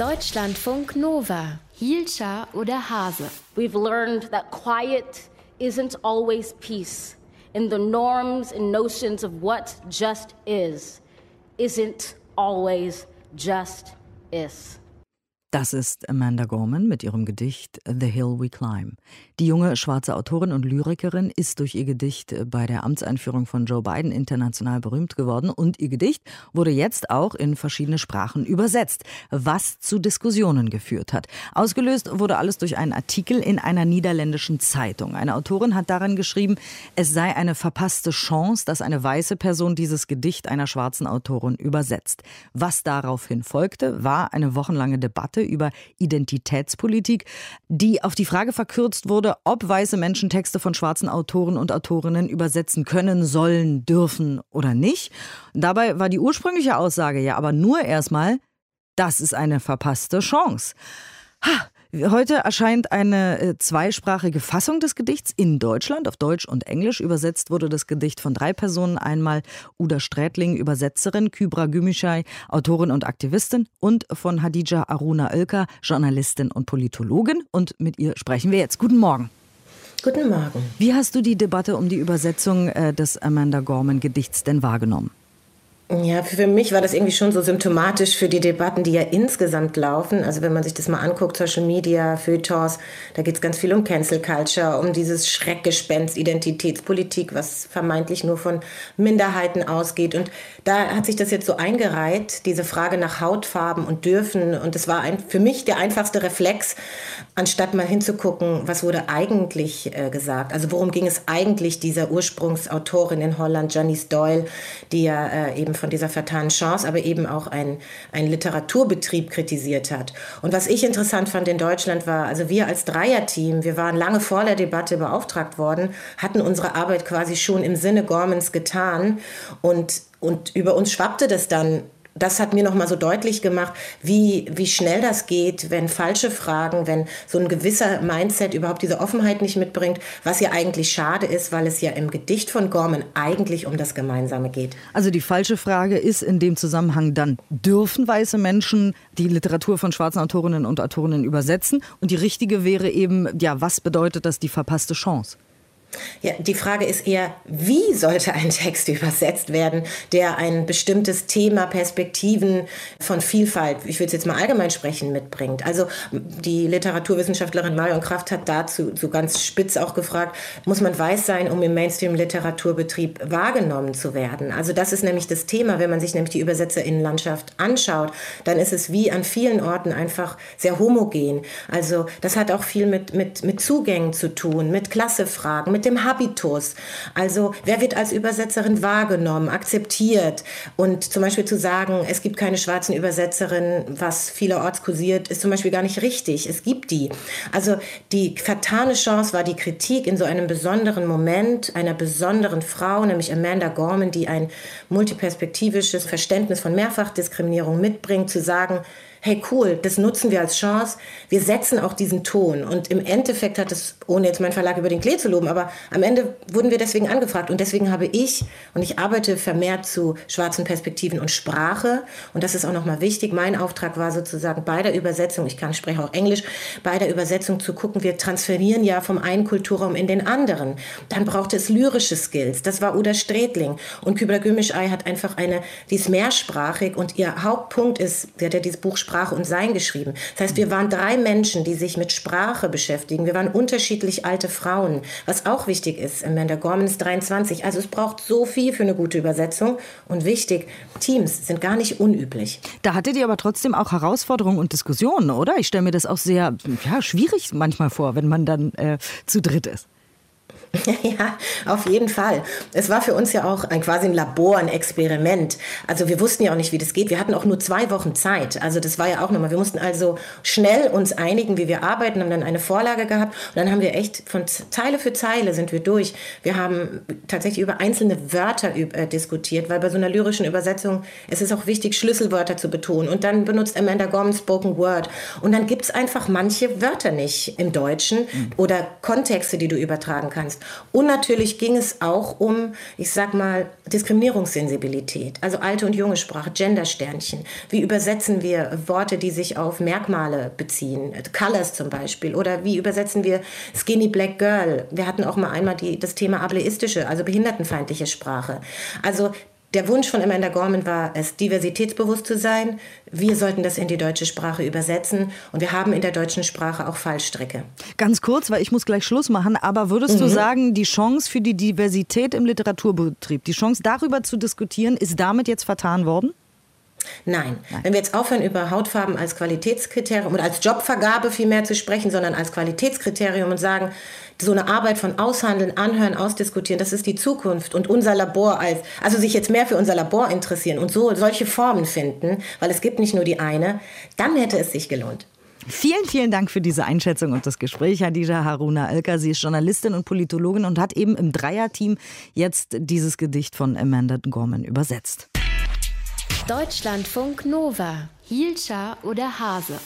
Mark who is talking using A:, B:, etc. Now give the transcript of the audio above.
A: Deutschlandfunk Nova. Hielscher oder Hase.
B: We've learned that quiet isn't always peace. In the norms and notions of what just is, isn't always just is.
C: Das ist Amanda Gorman mit ihrem Gedicht The Hill We Climb. Die junge schwarze Autorin und Lyrikerin ist durch ihr Gedicht bei der Amtseinführung von Joe Biden international berühmt geworden und ihr Gedicht wurde jetzt auch in verschiedene Sprachen übersetzt, was zu Diskussionen geführt hat. Ausgelöst wurde alles durch einen Artikel in einer niederländischen Zeitung. Eine Autorin hat darin geschrieben, es sei eine verpasste Chance, dass eine weiße Person dieses Gedicht einer schwarzen Autorin übersetzt. Was daraufhin folgte, war eine wochenlange Debatte Debatte über Identitätspolitik, die auf die Frage verkürzt wurde, ob weiße Menschen Texte von schwarzen Autoren und Autorinnen übersetzen können, sollen, dürfen oder nicht. Dabei war die ursprüngliche Aussage ja aber nur erstmal, das ist eine verpasste Chance. Ha, Heute erscheint eine äh, zweisprachige Fassung des Gedichts in Deutschland, auf Deutsch und Englisch. Übersetzt wurde das Gedicht von drei Personen. Einmal Uda Strätling, Übersetzerin, Kybra Gümüşay, Autorin und Aktivistin und von Hadija Aruna Oelker, Journalistin und Politologin. Und mit ihr sprechen wir jetzt. Guten Morgen.
D: Guten Morgen.
C: Wie hast du die Debatte um die Übersetzung äh, des Amanda Gorman Gedichts denn wahrgenommen?
D: Ja, für mich war das irgendwie schon so symptomatisch für die Debatten, die ja insgesamt laufen. Also wenn man sich das mal anguckt, Social Media, Feuilletons, da geht es ganz viel um Cancel Culture, um dieses Schreckgespenst Identitätspolitik, was vermeintlich nur von Minderheiten ausgeht. Und da hat sich das jetzt so eingereiht, diese Frage nach Hautfarben und Dürfen. Und es war ein, für mich der einfachste Reflex, anstatt mal hinzugucken, was wurde eigentlich äh, gesagt. Also worum ging es eigentlich dieser Ursprungsautorin in Holland, Janice Doyle, die ja äh, eben von dieser vertanen Chance, aber eben auch ein, ein Literaturbetrieb kritisiert hat. Und was ich interessant fand in Deutschland war, also wir als Dreierteam, wir waren lange vor der Debatte beauftragt worden, hatten unsere Arbeit quasi schon im Sinne Gormans getan und, und über uns schwappte das dann das hat mir noch mal so deutlich gemacht, wie, wie schnell das geht, wenn falsche Fragen, wenn so ein gewisser Mindset überhaupt diese Offenheit nicht mitbringt, was ja eigentlich schade ist, weil es ja im Gedicht von Gorman eigentlich um das Gemeinsame geht.
C: Also die falsche Frage ist in dem Zusammenhang dann, dürfen weiße Menschen die Literatur von schwarzen Autorinnen und Autorinnen übersetzen? Und die richtige wäre eben, ja, was bedeutet das die verpasste Chance?
D: Ja, die Frage ist eher, wie sollte ein Text übersetzt werden, der ein bestimmtes Thema, Perspektiven von Vielfalt, ich will es jetzt mal allgemein sprechen, mitbringt. Also die Literaturwissenschaftlerin Marion Kraft hat dazu so ganz spitz auch gefragt, muss man weiß sein, um im Mainstream-Literaturbetrieb wahrgenommen zu werden? Also das ist nämlich das Thema, wenn man sich nämlich die Übersetzerinnenlandschaft anschaut, dann ist es wie an vielen Orten einfach sehr homogen. Also das hat auch viel mit, mit, mit Zugängen zu tun, mit Klassefragen, mit mit dem Habitus. Also wer wird als Übersetzerin wahrgenommen, akzeptiert und zum Beispiel zu sagen, es gibt keine schwarzen Übersetzerinnen, was vielerorts kursiert, ist zum Beispiel gar nicht richtig. Es gibt die. Also die vertane Chance war die Kritik in so einem besonderen Moment einer besonderen Frau, nämlich Amanda Gorman, die ein multiperspektivisches Verständnis von Mehrfachdiskriminierung mitbringt, zu sagen, hey cool, das nutzen wir als Chance, wir setzen auch diesen Ton. Und im Endeffekt hat es, ohne jetzt meinen Verlag über den Klee zu loben, aber am Ende wurden wir deswegen angefragt. Und deswegen habe ich, und ich arbeite vermehrt zu schwarzen Perspektiven und Sprache, und das ist auch nochmal wichtig, mein Auftrag war sozusagen bei der Übersetzung, ich kann spreche auch Englisch, bei der Übersetzung zu gucken, wir transferieren ja vom einen Kulturraum in den anderen. Dann brauchte es lyrische Skills. Das war Uda Strätling. Und Kübra Gümüşay hat einfach eine, die ist mehrsprachig und ihr Hauptpunkt ist, der hat ja dieses Buch Sprache und Sein geschrieben. Das heißt, wir waren drei Menschen, die sich mit Sprache beschäftigen. Wir waren unterschiedlich alte Frauen, was auch wichtig ist. Amanda Gorman ist 23. Also es braucht so viel für eine gute Übersetzung. Und wichtig, Teams sind gar nicht unüblich.
C: Da hattet ihr aber trotzdem auch Herausforderungen und Diskussionen, oder? Ich stelle mir das auch sehr ja, schwierig manchmal vor, wenn man dann äh, zu dritt ist.
D: Ja, auf jeden Fall. Es war für uns ja auch ein quasi ein Labor, ein Experiment. Also wir wussten ja auch nicht, wie das geht. Wir hatten auch nur zwei Wochen Zeit. Also das war ja auch nochmal. Wir mussten also schnell uns einigen, wie wir arbeiten, haben dann eine Vorlage gehabt und dann haben wir echt von Zeile für Zeile sind wir durch. Wir haben tatsächlich über einzelne Wörter äh, diskutiert, weil bei so einer lyrischen Übersetzung es ist auch wichtig, Schlüsselwörter zu betonen. Und dann benutzt Amanda Gorman Spoken Word. Und dann gibt es einfach manche Wörter nicht im Deutschen mhm. oder Kontexte, die du übertragen kannst. Und natürlich ging es auch um, ich sag mal, Diskriminierungssensibilität, also alte und junge Sprache, Gendersternchen. Wie übersetzen wir Worte, die sich auf Merkmale beziehen, Colors zum Beispiel, oder wie übersetzen wir Skinny Black Girl? Wir hatten auch mal einmal die, das Thema ableistische, also behindertenfeindliche Sprache. Also der Wunsch von Amanda Gorman war es, diversitätsbewusst zu sein. Wir sollten das in die deutsche Sprache übersetzen. Und wir haben in der deutschen Sprache auch Fallstricke.
C: Ganz kurz, weil ich muss gleich Schluss machen. Aber würdest mhm. du sagen, die Chance für die Diversität im Literaturbetrieb, die Chance darüber zu diskutieren, ist damit jetzt vertan worden?
D: Nein. Nein. Wenn wir jetzt aufhören, über Hautfarben als Qualitätskriterium oder als Jobvergabe vielmehr zu sprechen, sondern als Qualitätskriterium und sagen, so eine Arbeit von Aushandeln, Anhören, Ausdiskutieren, das ist die Zukunft und unser Labor als, also sich jetzt mehr für unser Labor interessieren und so solche Formen finden, weil es gibt nicht nur die eine, dann hätte es sich gelohnt.
C: Vielen, vielen Dank für diese Einschätzung und das Gespräch, Hadija Haruna Elka. Sie ist Journalistin und Politologin und hat eben im Dreierteam jetzt dieses Gedicht von Amanda Gorman übersetzt.
A: Deutschlandfunk Nova, Hielscher oder Hase.